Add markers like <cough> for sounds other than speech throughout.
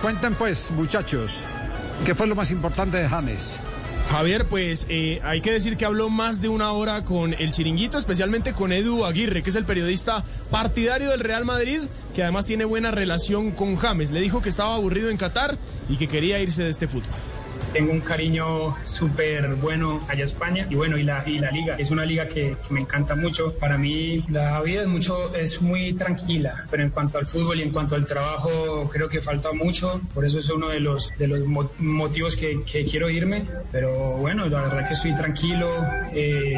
Cuenten pues, muchachos, ¿qué fue lo más importante de James? Javier, pues eh, hay que decir que habló más de una hora con el chiringuito, especialmente con Edu Aguirre, que es el periodista partidario del Real Madrid, que además tiene buena relación con James. Le dijo que estaba aburrido en Qatar y que quería irse de este fútbol tengo un cariño súper bueno allá en España y bueno, y la, y la liga, es una liga que, me encanta mucho. Para mí la vida es mucho, es muy tranquila, pero en cuanto al fútbol y en cuanto al trabajo creo que falta mucho, por eso es uno de los, de los motivos que, que quiero irme, pero bueno, la verdad que estoy tranquilo, eh,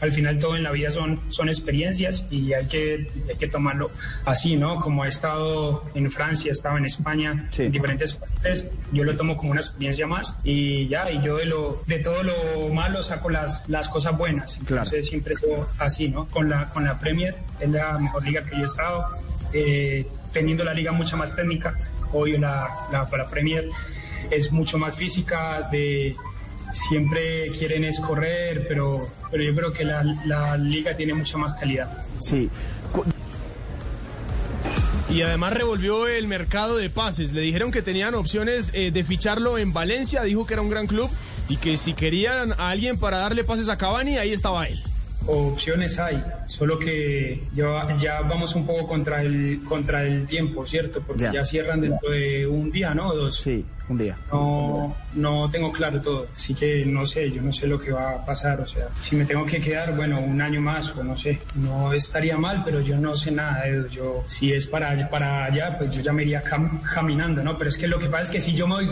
al final todo en la vida son, son experiencias y hay que, hay que tomarlo así, ¿no? Como he estado en Francia, he estado en España, en diferentes países, yo lo tomo como una experiencia más y ya, y yo de, lo, de todo lo malo saco las, las cosas buenas. Entonces siempre es así, ¿no? Con la, con la Premier es la mejor liga que yo he estado, eh, teniendo la liga mucha más técnica, hoy la, la, la Premier es mucho más física, de siempre quieren es correr, pero, pero yo creo que la, la liga tiene mucha más calidad. Sí, y además revolvió el mercado de pases. Le dijeron que tenían opciones eh, de ficharlo en Valencia, dijo que era un gran club y que si querían a alguien para darle pases a Cavani, ahí estaba él. Opciones hay, solo que ya, ya vamos un poco contra el contra el tiempo, ¿cierto? Porque ya cierran dentro de un día, ¿no? Dos. Sí, un día. No, no tengo claro todo, así que no sé, yo no sé lo que va a pasar, o sea, si me tengo que quedar, bueno, un año más o no sé, no estaría mal, pero yo no sé nada de eso, yo, si es para, para allá, pues yo ya me iría caminando, ¿no? Pero es que lo que pasa es que si yo me voy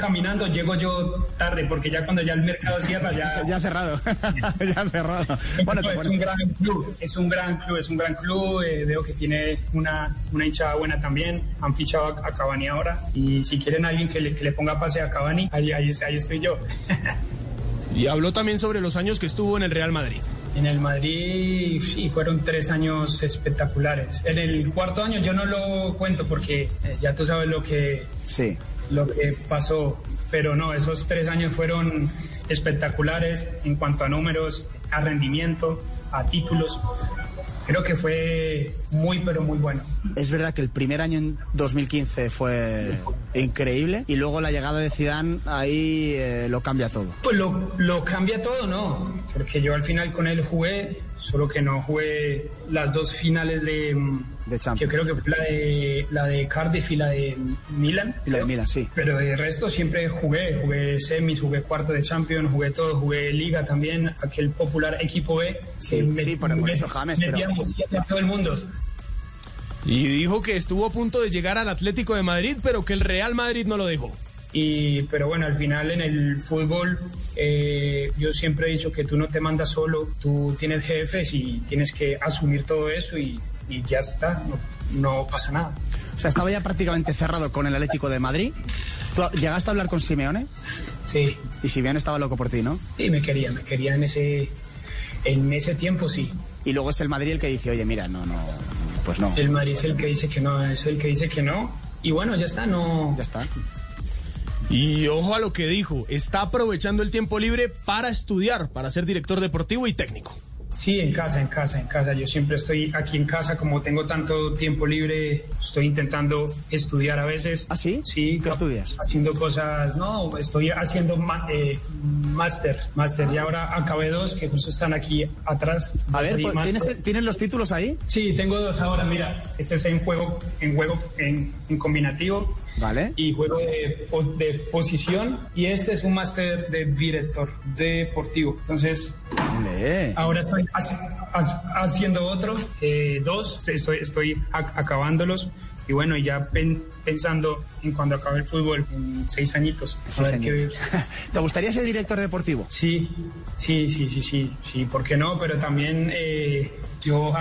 caminando, llego yo tarde, porque ya cuando ya el mercado cierra, ya... <laughs> ya cerrado, <laughs> ya cerrado. Bueno, <laughs> es un gran club, es un gran club, es un gran club, eh, veo que tiene una, una hinchada buena también, han fichado a, a Cavani ahora, y si quieren alguien que le que le ponga pase a Cavani, ahí, ahí, ahí estoy yo. <laughs> y habló también sobre los años que estuvo en el Real Madrid. En el Madrid, sí, fueron tres años espectaculares. En el cuarto año yo no lo cuento porque eh, ya tú sabes lo que, sí. lo que pasó, pero no, esos tres años fueron espectaculares en cuanto a números, a rendimiento, a títulos creo que fue muy, pero muy bueno. Es verdad que el primer año en 2015 fue increíble y luego la llegada de Zidane ahí eh, lo cambia todo. Pues lo, lo cambia todo, ¿no? Porque yo al final con él jugué solo que no jugué las dos finales de, de Champions. Yo creo que fue la de, la de Cardiff y la de Milan. Y la de Milan, sí. Pero de resto siempre jugué, jugué semis, jugué cuarto de Champions, jugué todo, jugué Liga también, aquel popular equipo B. Sí, sí, por, eso James, pero... todo el mundo. Y dijo que estuvo a punto de llegar al Atlético de Madrid, pero que el Real Madrid no lo dejó. Y, pero bueno, al final en el fútbol eh, yo siempre he dicho que tú no te mandas solo, tú tienes jefes y tienes que asumir todo eso y, ya está, no, pasa nada. O sea, estaba ya prácticamente cerrado con el Atlético de Madrid. ¿Tú llegaste a hablar con Simeone? Sí. Y Simeone estaba loco por ti, ¿no? Sí, me quería, me quería en ese, en ese tiempo, sí. Y luego es el Madrid el que dice, oye, mira, no, no, pues no. El Madrid es el que dice que no, es el que dice que no. Y bueno, ya está, no. Ya está. Y ojo a lo que dijo, está aprovechando el tiempo libre para estudiar, para ser director deportivo y técnico. Sí, en casa, en casa, en casa. Yo siempre estoy aquí en casa, como tengo tanto tiempo libre, estoy intentando estudiar a veces. ¿Ah, sí? Sí. ¿Qué estudias? Haciendo cosas, no, estoy haciendo eh, máster, máster. Y ahora acabé dos que justo están aquí atrás. A ver, pues, ¿tienes, ¿tienes, los títulos ahí? Sí, tengo dos ahora, mira. Este es en juego, en juego, en, en combinativo Vale. Y juego de, de posición. Y este es un máster de director deportivo. Entonces, ahora estoy haciendo otro, eh, dos, estoy, estoy acabándolos. Y bueno, ya pensando en cuando acabe el fútbol, en seis añitos. <laughs> ¿Te gustaría ser director deportivo? Sí, sí, sí, sí, sí, sí, ¿por qué no? Pero también eh, yo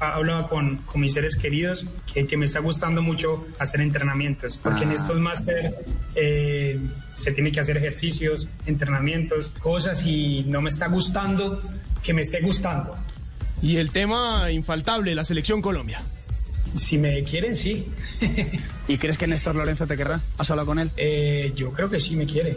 hablaba con, con mis seres queridos que, que, me está gustando mucho hacer entrenamientos, porque en ah. estos máster eh, se tiene que hacer ejercicios, entrenamientos, cosas y no me está gustando que me esté gustando. Y el tema infaltable, la selección Colombia. Si me quieren, sí. <laughs> ¿Y crees que Néstor Lorenzo te querrá? ¿Has hablado con él? Eh, yo creo que sí me quiere.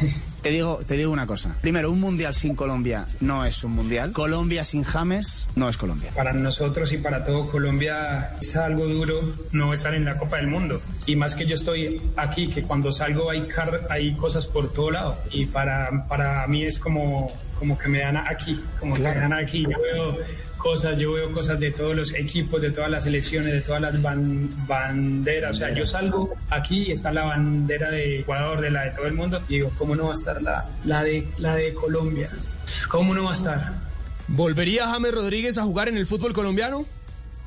<laughs> Te digo, te digo una cosa. Primero, un mundial sin Colombia no es un mundial. Colombia sin James no es Colombia. Para nosotros y para todo Colombia es algo duro no estar en la Copa del Mundo. Y más que yo estoy aquí, que cuando salgo hay, hay cosas por todo lado. Y para, para mí es como, como que me dan aquí, como que me dan aquí. Yo veo cosas, yo veo cosas de todos los equipos, de todas las selecciones, de todas las banderas. O sea, yo salgo aquí y está la bandera de Ecuador, de la de todo el mundo, y digo, ¿cómo no va a estar la, la, de, la de Colombia? ¿Cómo no va a estar? ¿Volvería James Rodríguez a jugar en el fútbol colombiano?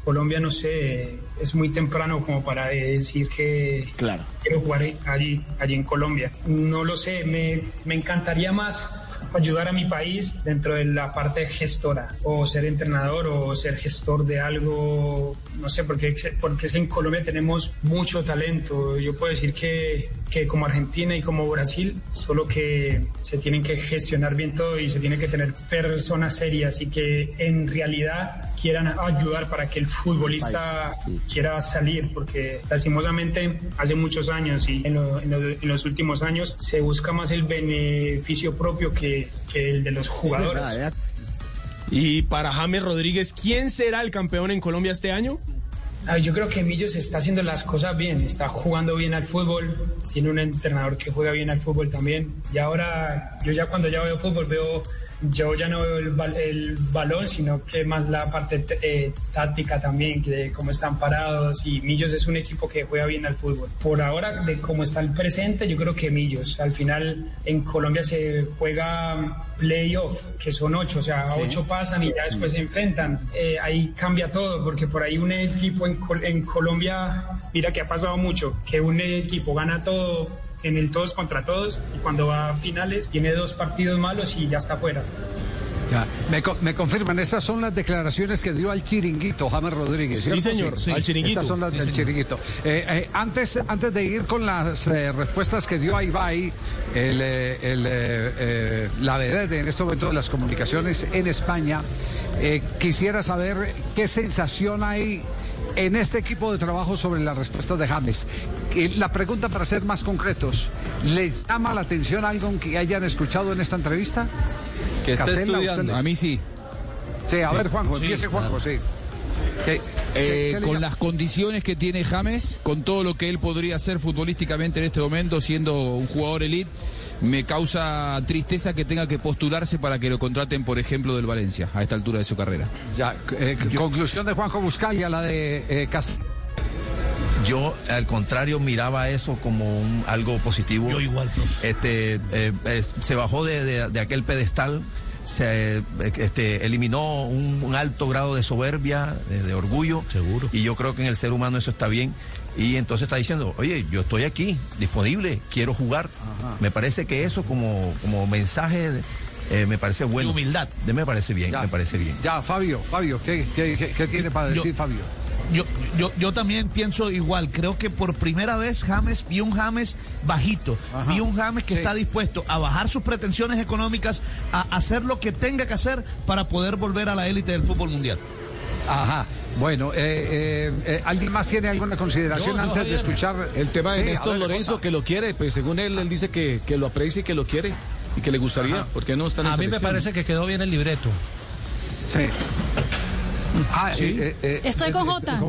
Colombia, no sé, es muy temprano como para decir que claro. quiero jugar allí, allí en Colombia. No lo sé, me, me encantaría más ayudar a mi país dentro de la parte gestora, o ser entrenador o ser gestor de algo, no sé, porque, porque en Colombia tenemos mucho talento. Yo puedo decir que, que como Argentina y como Brasil, solo que se tienen que gestionar bien todo y se tiene que tener personas serias y que en realidad quieran ayudar para que el futbolista quiera salir, porque lastimosamente hace muchos años y en, en, los últimos años se busca más el beneficio propio que, que el de los jugadores. y para James Rodríguez, ¿quién será el campeón en Colombia este año? yo creo que Millos está haciendo las cosas bien, está jugando bien al fútbol, tiene un entrenador que juega bien al fútbol también. Y ahora, yo ya cuando ya veo fútbol veo yo ya no veo el, el balón, sino que más la parte eh, táctica también, de cómo están parados. Y Millos es un equipo que juega bien al fútbol. Por ahora, de cómo está el presente, yo creo que Millos. Al final, en Colombia se juega playoff, que son ocho, o sea, ocho pasan y ya después se enfrentan. Eh, ahí cambia todo, porque por ahí un equipo en, en Colombia, mira que ha pasado mucho, que un equipo gana todo en el todos contra todos y cuando va a finales tiene dos partidos malos y ya está fuera. Ya, me, confirman, esas son las declaraciones que dio al chiringuito James Rodríguez. Sí, señor, al chiringuito. Estas son las del chiringuito. Eh, eh, antes, antes de ir con las eh, respuestas que dio a Ibai, el, el, la verdad en este momento de las comunicaciones en España, quisiera saber qué sensación hay en este equipo de trabajo sobre la respuesta de James. La pregunta para ser más concretos, ¿les llama la atención algo que hayan escuchado en esta entrevista? Que esté estudiando. A mí sí. Sí, a ver, Juanjo, empiece Juanjo, sí. Eh, con las condiciones que tiene James, con todo lo que él podría hacer futbolísticamente en este momento, siendo un jugador elite, me causa tristeza que tenga que postularse para que lo contraten, por ejemplo, del Valencia, a esta altura de su carrera. Ya, eh, conclusión de Juanjo Buscaya, la de eh, Yo, al contrario, miraba eso como un, algo positivo. Yo igual, Este, eh, se bajó de, de, aquel pedestal se este, eliminó un, alto grado de soberbia, de, orgullo. Seguro. Y yo creo que en el ser humano eso está bien. Y entonces está diciendo, oye, yo estoy aquí, disponible, quiero jugar. Me parece que eso como, como mensaje eh, me parece bueno. humildad. Me parece bien, me parece bien. Ya, Fabio, Fabio, ¿qué, qué, tiene para decir Fabio? Yo, yo, yo también pienso igual. Creo que por primera vez James vi un James bajito. Vi un James que está dispuesto a bajar sus pretensiones económicas, a hacer lo que tenga que hacer para poder volver a la élite del fútbol mundial. Ajá. Bueno, eh, eh, eh, ¿alguien más tiene alguna consideración antes de escuchar? El tema de Néstor Lorenzo, que lo quiere, pues según él, él dice que, que lo aprecia y que lo quiere y que le gustaría. ¿Por qué no está en A mí me parece que quedó bien el libreto. Sí. Ah, Estoy con Jota.